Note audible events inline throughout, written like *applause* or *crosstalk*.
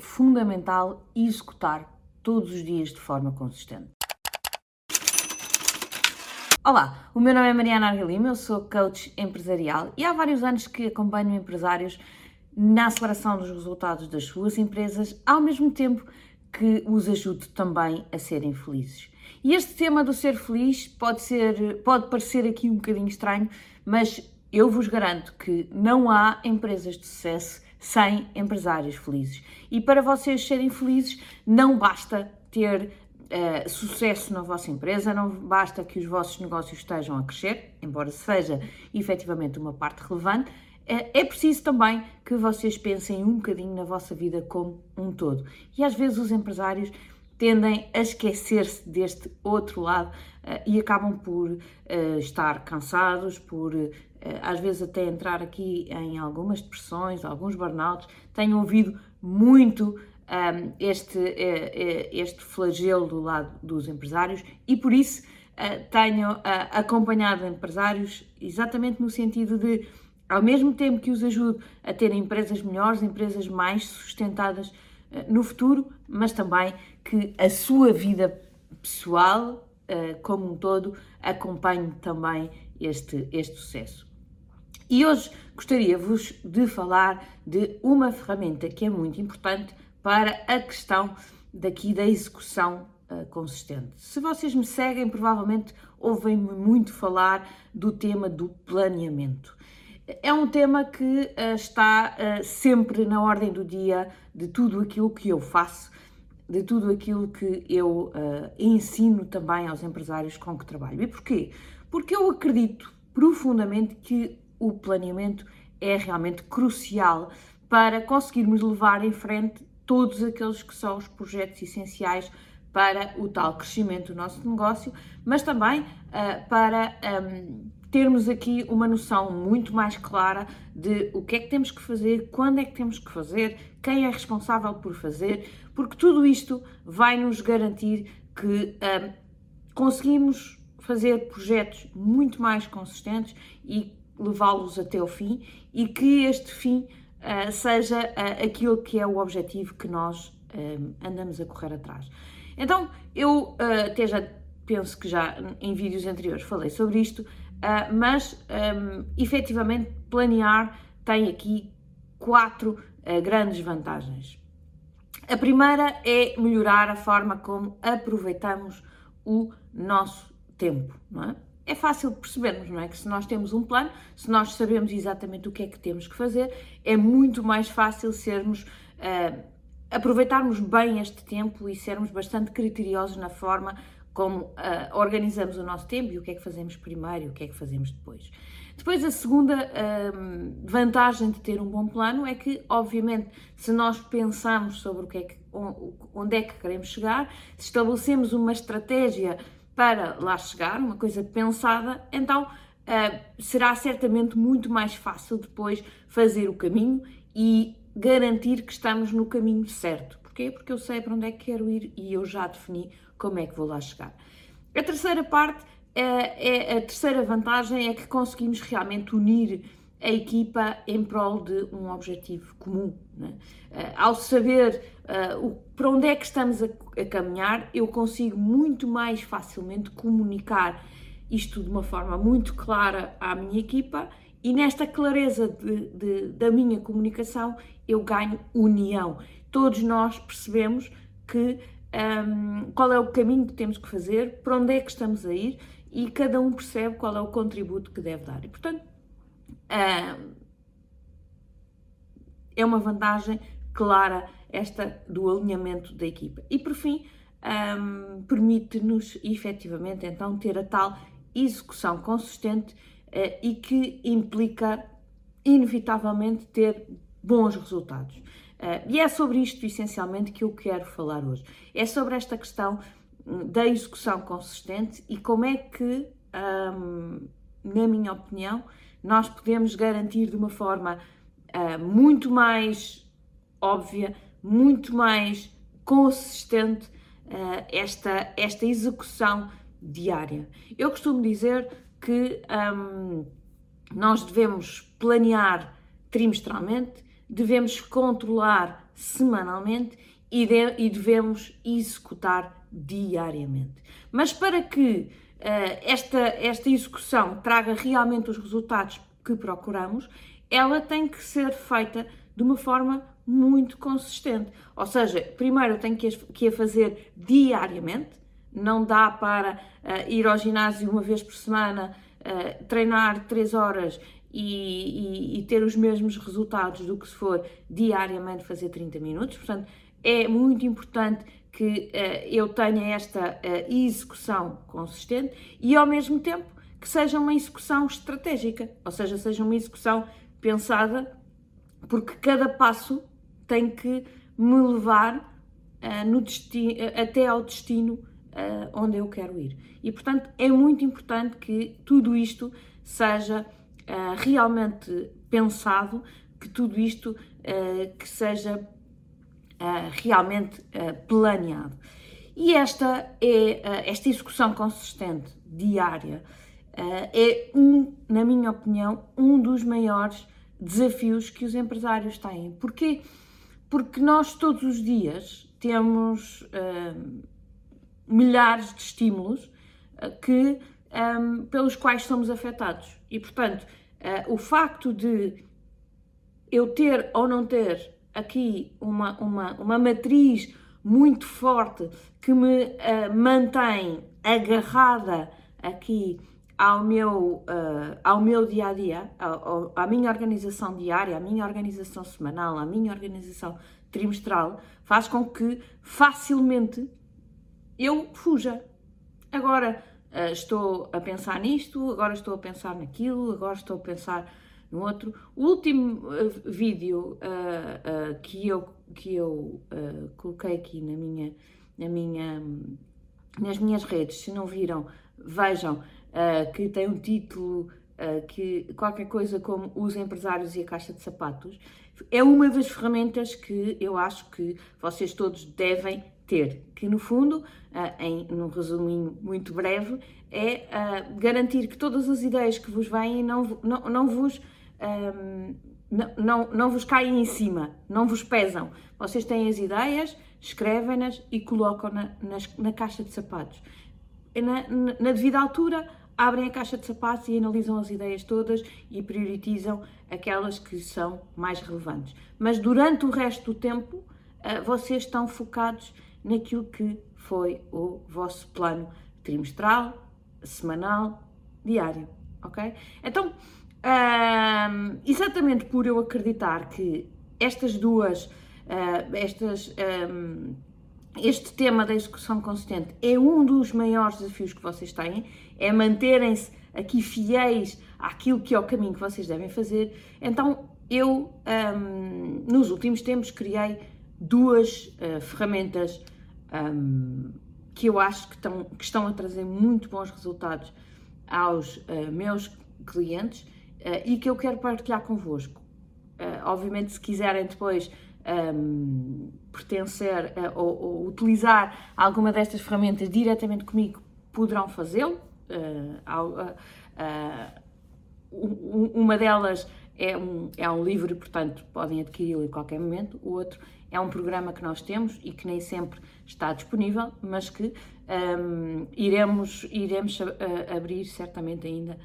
fundamental executar todos os dias de forma consistente. Olá, o meu nome é Mariana Argalima, eu sou coach empresarial e há vários anos que acompanho empresários na aceleração dos resultados das suas empresas, ao mesmo tempo que os ajude também a serem felizes. E este tema do ser feliz pode ser, pode parecer aqui um bocadinho estranho, mas eu vos garanto que não há empresas de sucesso sem empresários felizes. E para vocês serem felizes, não basta ter uh, sucesso na vossa empresa, não basta que os vossos negócios estejam a crescer, embora seja efetivamente uma parte relevante, é preciso também que vocês pensem um bocadinho na vossa vida como um todo. E às vezes os empresários tendem a esquecer-se deste outro lado uh, e acabam por uh, estar cansados, por uh, às vezes até entrar aqui em algumas depressões, alguns burnouts. Tenho ouvido muito um, este, este flagelo do lado dos empresários e por isso tenho acompanhado empresários exatamente no sentido de ao mesmo tempo que os ajude a terem empresas melhores, empresas mais sustentadas no futuro, mas também que a sua vida pessoal, eh, como um todo, acompanhe também este, este sucesso. E hoje gostaria-vos de falar de uma ferramenta que é muito importante para a questão daqui da execução uh, consistente. Se vocês me seguem, provavelmente ouvem-me muito falar do tema do planeamento. É um tema que uh, está uh, sempre na ordem do dia de tudo aquilo que eu faço, de tudo aquilo que eu uh, ensino também aos empresários com que trabalho. E porquê? Porque eu acredito profundamente que o planeamento é realmente crucial para conseguirmos levar em frente todos aqueles que são os projetos essenciais para o tal crescimento do nosso negócio, mas também para. Um, termos aqui uma noção muito mais clara de o que é que temos que fazer, quando é que temos que fazer, quem é responsável por fazer, porque tudo isto vai nos garantir que uh, conseguimos fazer projetos muito mais consistentes e levá-los até o fim e que este fim uh, seja uh, aquilo que é o objetivo que nós andamos a correr atrás. Então, eu até já penso que já em vídeos anteriores falei sobre isto, Uh, mas um, efetivamente planear tem aqui quatro uh, grandes vantagens. A primeira é melhorar a forma como aproveitamos o nosso tempo, não é? É fácil percebermos, não é? Que se nós temos um plano, se nós sabemos exatamente o que é que temos que fazer, é muito mais fácil sermos, uh, aproveitarmos bem este tempo e sermos bastante criteriosos na forma como uh, organizamos o nosso tempo e o que é que fazemos primeiro e o que é que fazemos depois. Depois, a segunda uh, vantagem de ter um bom plano é que, obviamente, se nós pensamos sobre o que é que, onde é que queremos chegar, se estabelecemos uma estratégia para lá chegar, uma coisa pensada, então uh, será certamente muito mais fácil depois fazer o caminho e garantir que estamos no caminho certo. Porquê? Porque eu sei para onde é que quero ir e eu já defini como é que vou lá chegar. A terceira parte, é, é, a terceira vantagem é que conseguimos realmente unir a equipa em prol de um objetivo comum. Né? Ao saber uh, o, para onde é que estamos a, a, caminhar, eu consigo muito mais facilmente comunicar isto de uma forma muito clara à minha equipa e nesta clareza de, de, da minha comunicação eu ganho união. Todos nós percebemos que um, qual é o caminho que temos que fazer, para onde é que estamos a ir e cada um percebe qual é o contributo que deve dar. E, portanto, um, é uma vantagem clara esta do alinhamento da equipa. E, por fim, um, permite-nos efetivamente então ter a tal execução consistente uh, e que implica inevitavelmente ter bons resultados. Uh, e é sobre isto essencialmente que eu quero falar hoje. É sobre esta questão hum, da execução consistente e como é que, um, na minha opinião, nós podemos garantir de uma forma uh, muito mais óbvia, muito mais consistente uh, esta, esta execução diária. Eu costumo dizer que um, nós devemos planear trimestralmente devemos controlar semanalmente e, de, e devemos executar diariamente. Mas para que uh, esta, esta execução traga realmente os resultados que procuramos, ela tem que ser feita de uma forma muito consistente. Ou seja, primeiro eu tenho que, que a fazer diariamente, não dá para uh, ir ao ginásio uma vez por semana, uh, treinar 3 horas e, e, e, ter os mesmos resultados do que se for diariamente fazer 30 minutos. Portanto, é muito importante que uh, eu tenha esta execução consistente e, ao mesmo tempo, que seja uma execução estratégica, ou seja, seja uma execução pensada, porque cada passo tem que me levar uh, no destino, até ao destino uh, onde eu quero ir. E, portanto, é muito importante que tudo isto seja uh, realmente pensado, que tudo isto que seja realmente planeado. E esta é esta execução consistente diária é um, na minha opinião, um dos maiores desafios que os empresários têm. Porquê? Porque nós todos os dias temos uh, milhares de estímulos uh, que, um, pelos quais somos afetados. E, portanto, uh, o facto de eu ter ou não ter aqui uma, uma, uma matriz muito forte que me mantém agarrada aqui ao meu, uh, ao meu dia a dia, ao, à minha organização diária, à minha organização semanal, à minha organização trimestral, faz com que facilmente eu fuja. Agora uh, estou a pensar nisto, agora estou a pensar naquilo, agora estou a pensar no outro. O último uh, vídeo que eu, que eu coloquei aqui na minha, na minha, nas minhas redes, se não viram, vejam uh, que tem um título uh, que qualquer coisa como os empresários e a caixa de sapatos, é uma das ferramentas que eu acho que vocês todos devem ter, que no fundo, uh, em num resuminho muito breve, é garantir que todas as ideias que vos vêm não, não, não vos um, não, não, não vos caem em cima, não vos pesam. Vocês têm as ideias, escrevem-nas e colocam-na na, caixa de sapatos. Na, na, na devida altura, abrem a caixa de sapatos e analisam as ideias todas e priorizam aquelas que são mais relevantes. Mas durante o resto do tempo, eh, vocês estão focados naquilo que foi o vosso plano trimestral, semanal, diário, ok? Então, exatamente por eu acreditar que estas duas, uh, estas um, este tema da execução consistente é um dos maiores desafios que vocês têm, é manterem-se aqui fiéis àquilo que é o caminho que vocês devem fazer. Então, eu, um, nos últimos tempos, criei duas uh, ferramentas um, que eu acho que estão, que estão a trazer muito bons resultados aos uh, meus clientes uh, e que eu quero partilhar convosco. obviamente, se quiserem depois um, pertencer ou, ou, utilizar alguma destas ferramentas diretamente comigo, poderão fazê-lo. Uma delas é um, é um livro, portanto, podem adquiri-lo em qualquer momento. O outro é um programa que nós temos e que nem sempre está disponível, mas que um, iremos, iremos abrir certamente ainda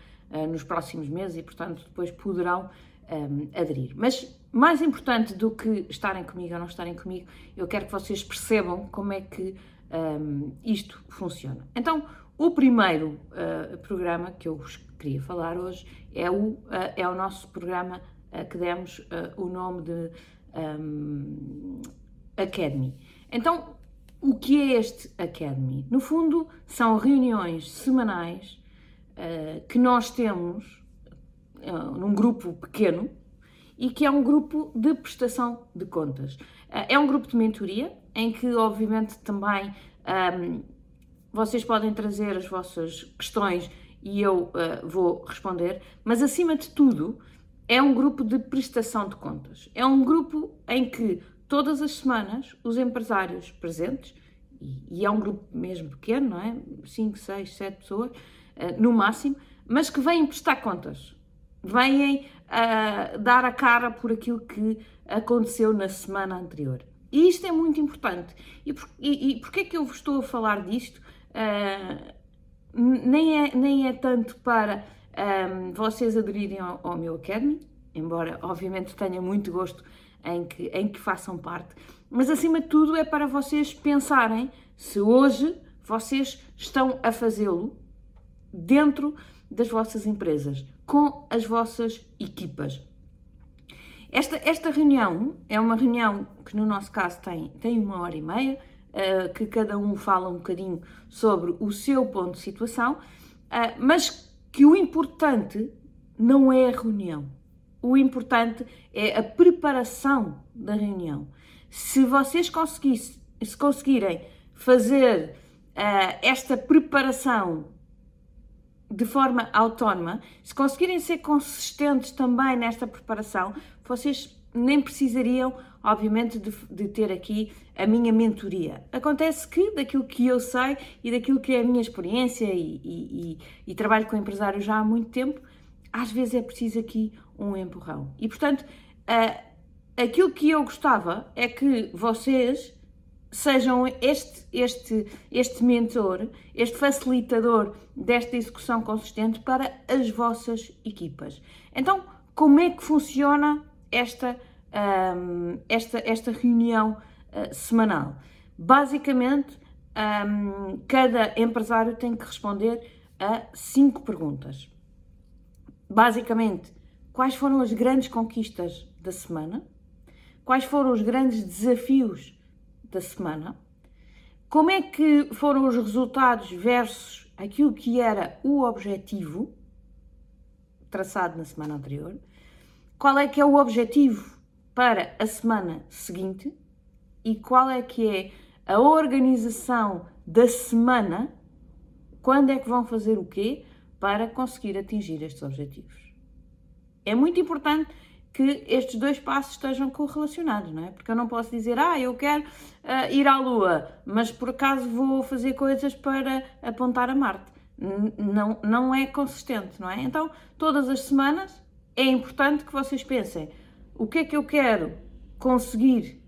nos próximos meses e, portanto, depois poderão um, aderir. Mas mais importante do que estarem comigo ou não estarem comigo, eu quero que vocês percebam como é que um, isto funciona. Então, o primeiro uh, programa que eu queria falar hoje é o, uh, é o nosso programa uh, que demos o nome de um, Academy. Então, o que é este Academy? No fundo, são reuniões semanais que nós temos num grupo pequeno e que é um grupo de prestação de contas. É um grupo de mentoria em que, obviamente, também um, vocês podem trazer as vossas questões e eu uh, vou responder, mas acima de tudo, é um grupo de prestação de contas. É um grupo em que todas as semanas os empresários presentes, e, e é um grupo mesmo pequeno, não é? 5, 6, 7 pessoas, uh, no máximo, mas que vêm prestar contas vêm uh, dar a cara por aquilo que aconteceu na semana anterior. E isto é muito importante. E, por, e, e porquê é que eu vos estou a falar disto? Uh, nem, é, nem é tanto para um, vocês aderirem ao, ao, meu Academy, embora obviamente tenha muito gosto em que, em que façam parte, mas acima de tudo é para vocês pensarem se hoje vocês estão a fazê-lo dentro das vossas empresas, com as vossas equipas. Esta, esta reunião é uma reunião que, no nosso caso, tem, tem uma hora e meia, uh, que cada um fala um bocadinho sobre o seu ponto de situação, uh, mas que o importante não é a reunião. O importante é a preparação da reunião. Se vocês se conseguirem fazer uh, esta preparação de forma autónoma, se conseguirem ser consistentes também nesta preparação, vocês nem precisariam, obviamente, de, de, ter aqui a minha mentoria. Acontece que, daquilo que eu sei e daquilo que é a minha experiência e, e, e, e trabalho com empresários já há muito tempo, às vezes é preciso aqui um empurrão. E, portanto, uh, aquilo que eu gostava é que vocês sejam este, este, este mentor, este facilitador desta execução consistente para as vossas equipas. Então, como é que funciona esta, um, esta, esta reunião uh, semanal? Basicamente, um, cada empresário tem que responder a cinco perguntas. Basicamente, quais foram as grandes conquistas da semana? Quais foram os grandes desafios da semana, como é que foram os resultados versus aquilo que era o objetivo traçado na semana anterior, qual é que é o objetivo para a semana seguinte e qual é que é a organização da semana, quando é que vão fazer o quê para conseguir atingir estes objetivos. É muito importante que estes dois passos estejam correlacionados, não é? Porque eu não posso dizer, ah, eu quero uh, ir à Lua, mas por acaso vou fazer coisas para apontar a Marte. N não, não é consistente, não é? Então, todas as semanas é importante que vocês pensem o que é que eu quero conseguir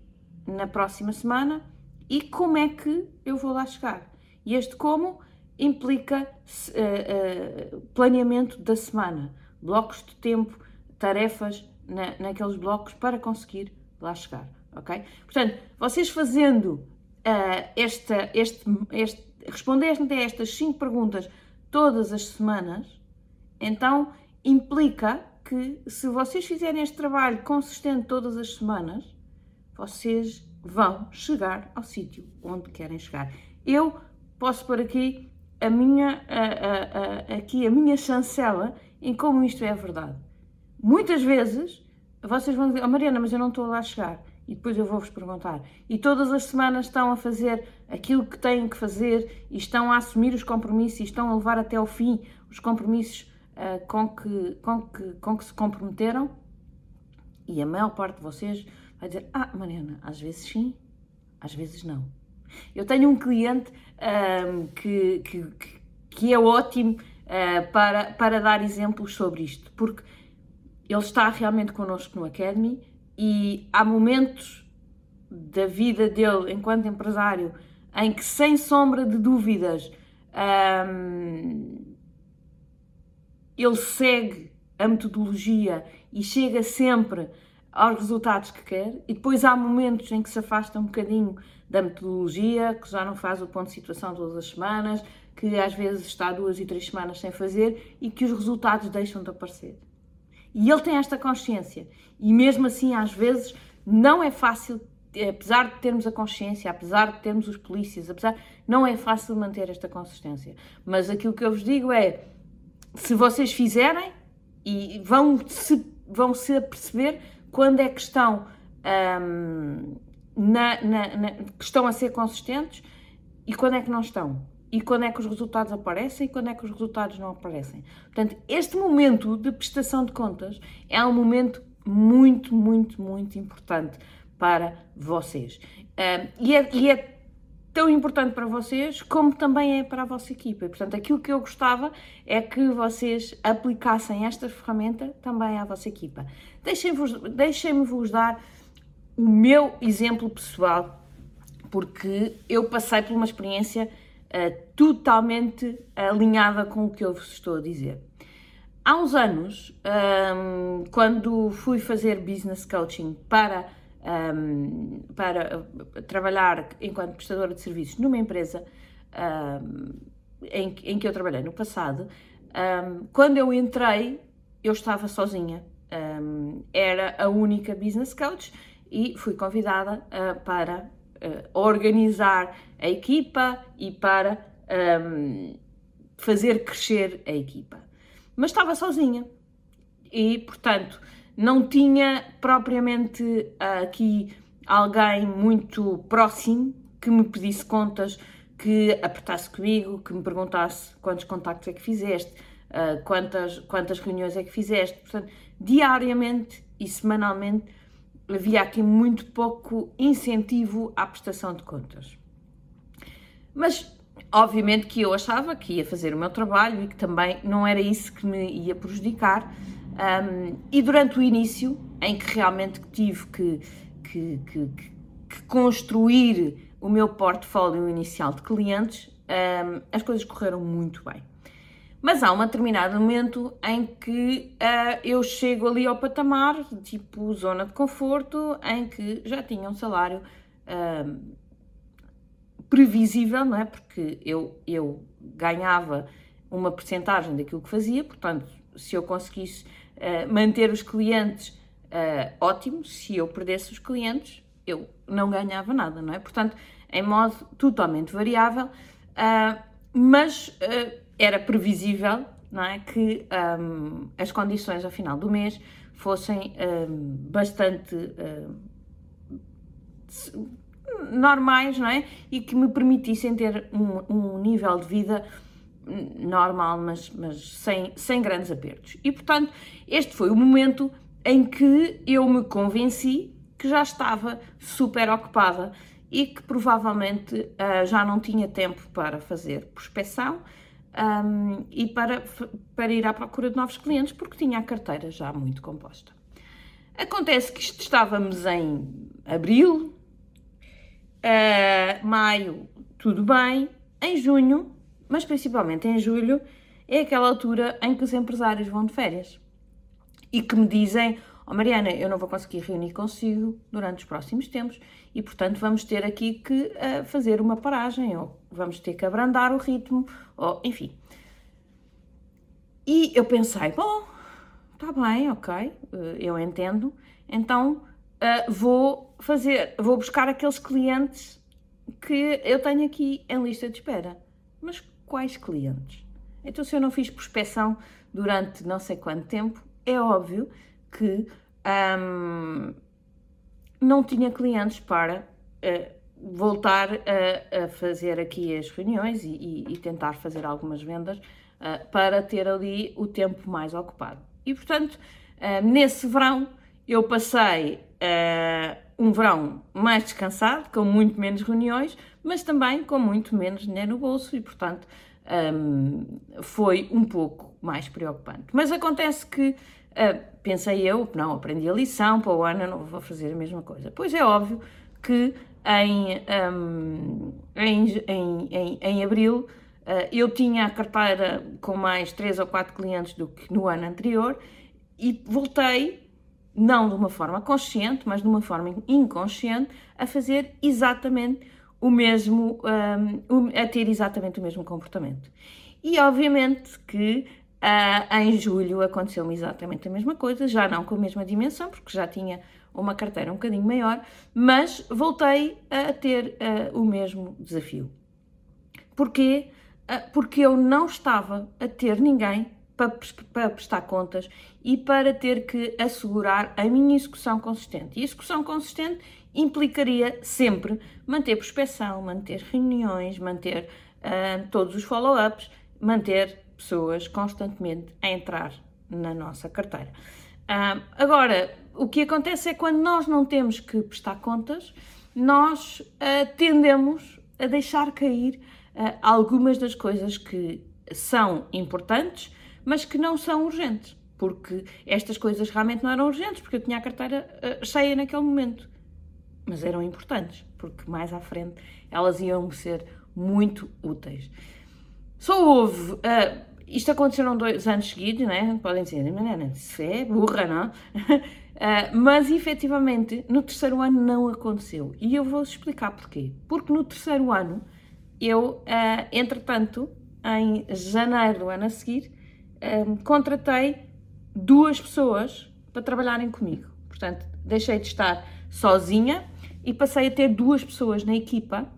na próxima semana e como é que eu vou lá chegar. E este como implica uh, uh, planeamento da semana, blocos de tempo, tarefas, na, naqueles blocos para conseguir lá chegar, ok? Portanto, vocês fazendo uh, esta, este, este, respondendo a estas cinco perguntas todas as semanas, então implica que se vocês fizerem este trabalho consistente todas as semanas, vocês vão chegar ao sítio onde querem chegar. Eu posso pôr aqui a minha, a, a, a, aqui a minha chancela em como isto é verdade. Muitas vezes vocês vão dizer, oh, Mariana, mas eu não estou lá a chegar. E depois eu vou-vos perguntar. E todas as semanas estão a fazer aquilo que têm que fazer e estão a assumir os compromissos e estão a levar até ao fim os compromissos uh, com, que, com, que, com que se comprometeram. E a maior parte de vocês vai dizer: Ah, Mariana, às vezes sim, às vezes não. Eu tenho um cliente um, que, que, que é ótimo uh, para, para dar exemplos sobre isto, porque ele está realmente connosco no Academy e há momentos da vida dele enquanto empresário em que, sem sombra de dúvidas, um, ele segue a metodologia e chega sempre aos resultados que quer, e depois há momentos em que se afasta um bocadinho da metodologia, que já não faz o ponto de situação todas as semanas, que às vezes está duas e três semanas sem fazer e que os resultados deixam de aparecer. E ele tem esta consciência. E mesmo assim, às vezes, não é fácil, apesar de termos a consciência, apesar de termos os polícias, apesar, não é fácil manter esta consistência. Mas aquilo que eu vos digo é, se vocês fizerem, e vão se, vão se perceber quando é que estão, um, na, na, na, que estão a ser consistentes e quando é que não estão e quando é que os resultados aparecem e quando é que os resultados não aparecem. Portanto, este momento de prestação de contas é um momento muito, muito, muito importante para vocês. Uh, e, é, e é tão importante para vocês como também é para a vossa equipa. Portanto, aquilo que eu gostava é que vocês aplicassem esta ferramenta também à vossa equipa. Deixem-me deixem vos dar o meu exemplo pessoal, porque eu passei por uma experiência uh, totalmente alinhada com o que eu vos estou a dizer. Há uns anos, um, quando fui fazer business coaching para um, para uh, trabalhar enquanto prestadora de serviços numa empresa um, em, em, que eu trabalhei no passado, um, quando eu entrei, eu estava sozinha. era a única business coach e fui convidada uh, para uh, organizar a equipa e para fazer crescer a equipa. Mas estava sozinha e, portanto, não tinha propriamente ah, aqui alguém muito próximo que me pedisse contas, que apertasse comigo, que me perguntasse quantos contactos é que fizeste, ah, quantas, quantas reuniões é que fizeste. Portanto, diariamente e semanalmente havia aqui muito pouco incentivo à prestação de contas. Mas, obviamente, que eu achava que ia fazer o meu trabalho e que também não era isso que me ia prejudicar, um, e durante o início, em que realmente tive que, que, que, que construir o meu portfólio inicial de clientes, um, as coisas correram muito bem. Mas há um determinado momento em que uh, eu chego ali ao patamar, tipo zona de conforto, em que já tinha um salário uh, previsível, não é? Porque eu, eu ganhava uma percentagem daquilo que fazia, portanto, se eu conseguisse uh, manter os clientes uh, ótimo, se eu perdesse os clientes, eu não ganhava nada, não é? Portanto, em modo totalmente variável, uh, mas era previsível, não é? Que um, as condições ao final do mês fossem um, bastante normais, não é? E que me permitissem ter um, um nível de vida normal, mas, mas sem, sem grandes apertos. E portanto, este foi o momento em que eu me convenci que já estava super ocupada e que provavelmente uh, já não tinha tempo para fazer prospecção um, e para, para ir à procura de novos clientes, porque tinha a carteira já muito composta. Acontece que estávamos em abril, uh, maio, tudo bem, em junho mas principalmente em julho, é aquela altura em que os empresários vão de férias e que me dizem: oh Mariana, eu não vou conseguir reunir consigo durante os próximos tempos e, portanto, vamos ter aqui que uh, fazer uma paragem ou vamos ter que abrandar o ritmo, ou enfim. E eu pensei: bom, está bem, ok, uh, eu entendo, então uh, vou fazer, vou buscar aqueles clientes que eu tenho aqui em lista de espera. Mas quais clientes. Então, se eu não fiz prospecção durante não sei quanto tempo, é óbvio que hum, não tinha clientes para uh, voltar a, a, fazer aqui as reuniões e, e, e tentar fazer algumas vendas uh, para ter ali o tempo mais ocupado. E, portanto, uh, nesse verão, eu passei um verão mais descansado, com muito menos reuniões, mas também com muito menos dinheiro no bolso e, portanto, um, foi um pouco mais preocupante. Mas acontece que, uh, pensei eu, não, aprendi a lição, para o ano não vou fazer a mesma coisa. Pois é óbvio que em, um, em, em, em, em abril uh, eu tinha a carteira com mais 3 ou 4 clientes do que no ano anterior e voltei não de uma forma consciente, mas de uma forma inconsciente, a fazer exatamente o mesmo, um, a ter exatamente o mesmo comportamento. E obviamente que uh, em julho aconteceu-me exatamente a mesma coisa, já não com a mesma dimensão, porque já tinha uma carteira um bocadinho maior, mas voltei a ter uh, o mesmo desafio. Porquê? Uh, porque eu não estava a ter ninguém para, para, prestar contas e para ter que assegurar a minha execução consistente. E execução consistente implicaria sempre manter prospeção, manter reuniões, manter uh, todos os follow-ups, manter pessoas constantemente a entrar na nossa carteira. Uh, agora, o que acontece é quando nós não temos que prestar contas, nós uh, tendemos a deixar cair algumas das coisas que são importantes, mas que não são urgentes. Porque estas coisas realmente não eram urgentes, porque eu tinha a carteira uh, cheia naquele momento. Mas eram importantes, porque mais à frente elas iam ser muito úteis. Só houve. Uh, isto aconteceram dois anos seguidos, né? Podem dizer, isso é burra, não? Uh, *laughs* mas efetivamente no terceiro ano não aconteceu. E eu vou explicar porquê. Porque no terceiro ano, eu, uh, entretanto, em janeiro do ano a seguir, um, contratei duas pessoas para trabalharem comigo. Portanto, deixei de estar sozinha e passei a ter duas pessoas na equipa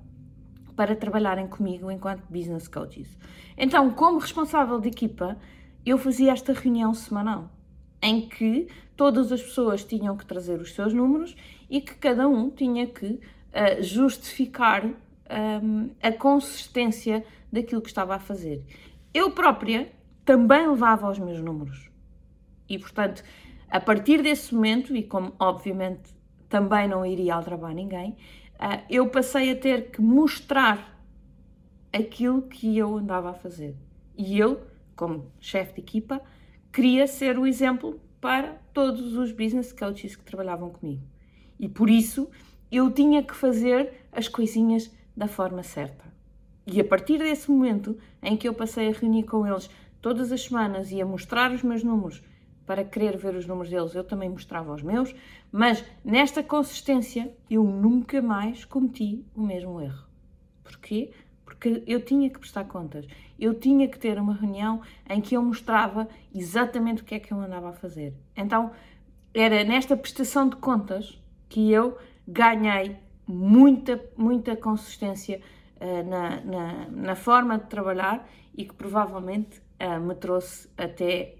para trabalharem comigo enquanto business coaches. Então, como responsável de equipa, eu fazia esta reunião semanal em que todas as pessoas tinham que trazer os seus números e que cada um tinha que uh, justificar um, a consistência daquilo que estava a fazer. Eu própria também levava os meus números. E, portanto, a partir desse momento, e como obviamente também não iria aldrabar ninguém, uh, eu passei a ter que mostrar aquilo que eu andava a fazer. E eu, como chefe de equipa, queria ser o exemplo para todos os business coaches que trabalhavam comigo. E por isso eu tinha que fazer as coisinhas da forma certa. E a partir desse momento em que eu passei a reunir com eles todas as semanas e a mostrar os meus números para querer ver os números deles, eu também mostrava os meus, mas nesta consistência eu nunca mais cometi o mesmo erro. Porquê? porque eu tinha que prestar contas. Eu tinha que ter uma reunião em que eu mostrava exatamente o que é que eu andava a fazer. Então, era nesta prestação de contas que eu ganhei muita, muita consistência uh, na, na, na, forma de trabalhar e que provavelmente uh, me trouxe até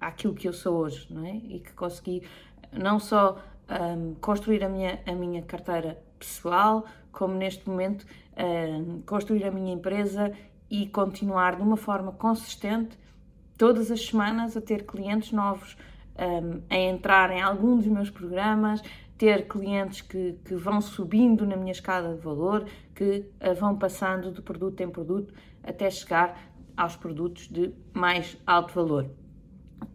àquilo que eu sou hoje, não é? E que consegui não só um, construir a minha, a minha carteira pessoal, como neste momento uh, construir a minha empresa e continuar de uma forma consistente, todas as semanas, a ter clientes novos, um, a entrar em algum dos meus programas, ter clientes que, que vão subindo na minha escada de valor, que uh, vão passando de produto em produto até chegar aos produtos de mais alto valor.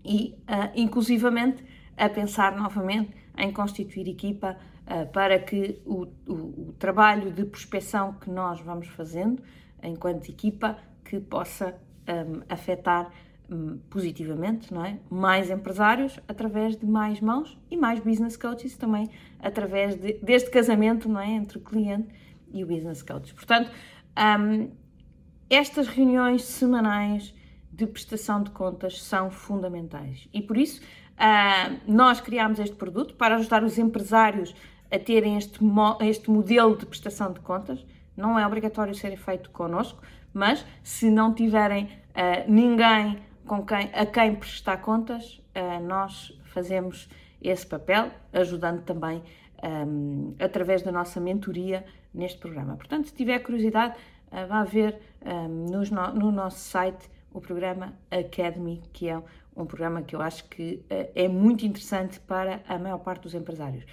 E, uh, inclusivamente, a pensar novamente em constituir equipa uh, para que o, o, o, trabalho de prospecção que nós vamos fazendo enquanto equipa que possa um, afetar um, positivamente não é? mais empresários através de mais mãos e mais business coaches também através de, deste casamento não é? entre o cliente e o business coach. Portanto, um, estas reuniões semanais de prestação de contas são fundamentais e por isso Uh, nós criámos este produto para ajudar os empresários a terem este, mo este modelo de prestação de contas. Não é obrigatório ser feito connosco, mas se não tiverem uh, ninguém com quem, a quem prestar contas, uh, nós fazemos esse papel, ajudando também um, através da nossa mentoria neste programa. Portanto, se tiver curiosidade, vá ver um, no, no nosso site o programa Academy, que é um programa que eu acho que uh, é muito interessante para a maior parte dos empresários.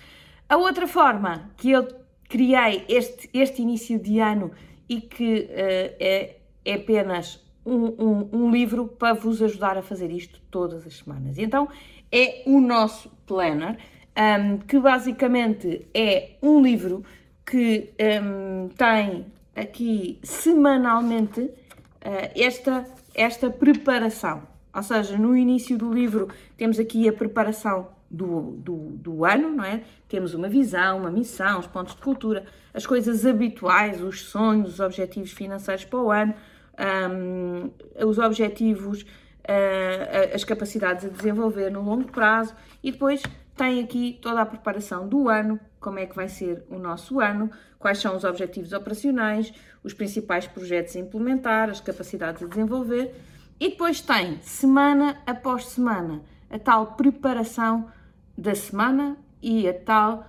A outra forma que eu criei este, este início de ano e que uh, é, é, apenas um, um, um, livro para vos ajudar a fazer isto todas as semanas. E então é o nosso planner, um, que basicamente é um livro que tem aqui semanalmente uh, esta, esta preparação. Ou seja, no início do livro temos aqui a preparação do, do, do, ano, não é? Temos uma visão, uma missão, os pontos de cultura, as coisas habituais, os sonhos, os objetivos financeiros para o ano, um, os objetivos, uh, as capacidades a desenvolver no longo prazo e depois tem aqui toda a preparação do ano, como é que vai ser o nosso ano, quais são os objetivos operacionais, os principais projetos a implementar, as capacidades a desenvolver e depois tem, semana após semana, a tal preparação da semana e a tal,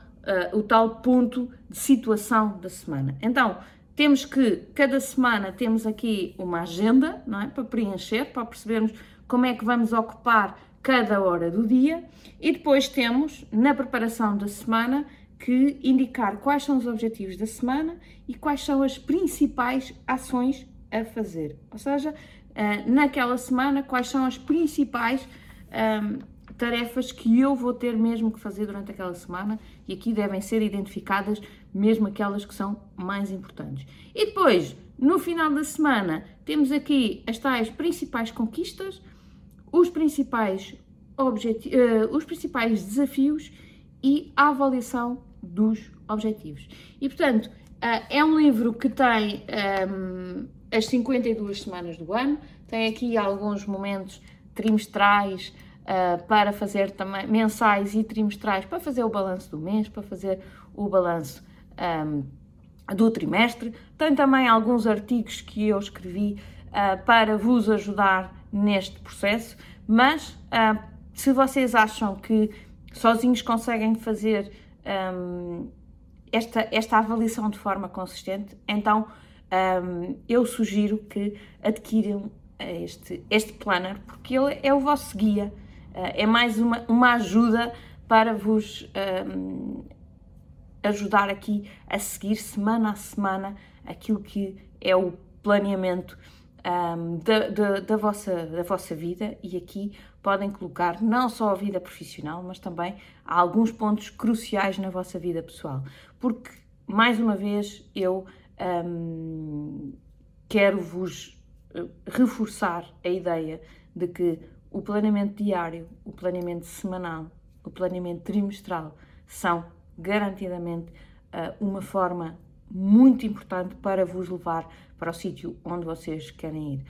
uh, o tal ponto de situação da semana. Então, temos que, cada semana, temos aqui uma agenda, não é? Para preencher, para percebermos como é que vamos ocupar cada hora do dia. E depois temos, na preparação da semana, que indicar quais são os objetivos da semana e quais são as principais ações a fazer. Ou seja, uh, naquela semana, quais são as principais um, tarefas que eu vou ter mesmo que fazer durante aquela semana e aqui devem ser identificadas mesmo aquelas que são mais importantes. E depois, no final da semana, temos aqui as tais principais conquistas, os principais, uh, os principais desafios e a avaliação dos objetivos. E portanto, uh, é um livro que tem um, as 52 semanas do ano, tem aqui alguns momentos trimestrais uh, para fazer também mensais e trimestrais para fazer o balanço do mês, para fazer o balanço um, do trimestre. Tem também alguns artigos que eu escrevi uh, para vos ajudar neste processo, mas uh, se vocês acham que sozinhos conseguem fazer um, esta, esta avaliação de forma consistente, então um, eu sugiro que adquiram este, este planner, porque ele é o vosso guia, uh, é mais uma, uma ajuda para vos um, ajudar aqui a seguir semana a semana aquilo que é o planeamento um, da, da, da, vossa, da vossa vida e aqui podem colocar não só a vida profissional, mas também alguns pontos cruciais na vossa vida pessoal. Porque, mais uma vez, eu um, quero vos eh, reforçar a ideia de que o planeamento diário, o planeamento semanal, o planeamento trimestral são garantidamente uh, uma forma muito importante para vos levar para o sítio onde vocês querem ir.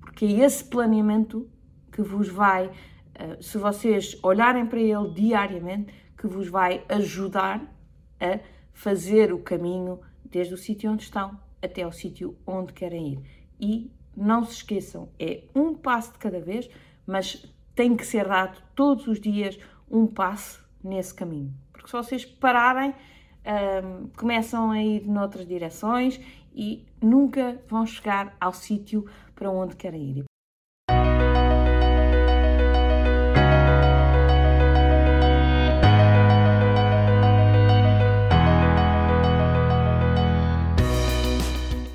Porque é esse planeamento que vos vai, eh, se vocês olharem para ele diariamente, que vos vai ajudar a fazer o caminho desde o sítio onde estão até ao sítio onde querem ir. E não se esqueçam, é um passo de cada vez, mas tem que ser dado todos os dias um passo nesse caminho. Porque se vocês pararem, um, começam a ir noutras direções e nunca vão chegar ao sítio para onde querem ir.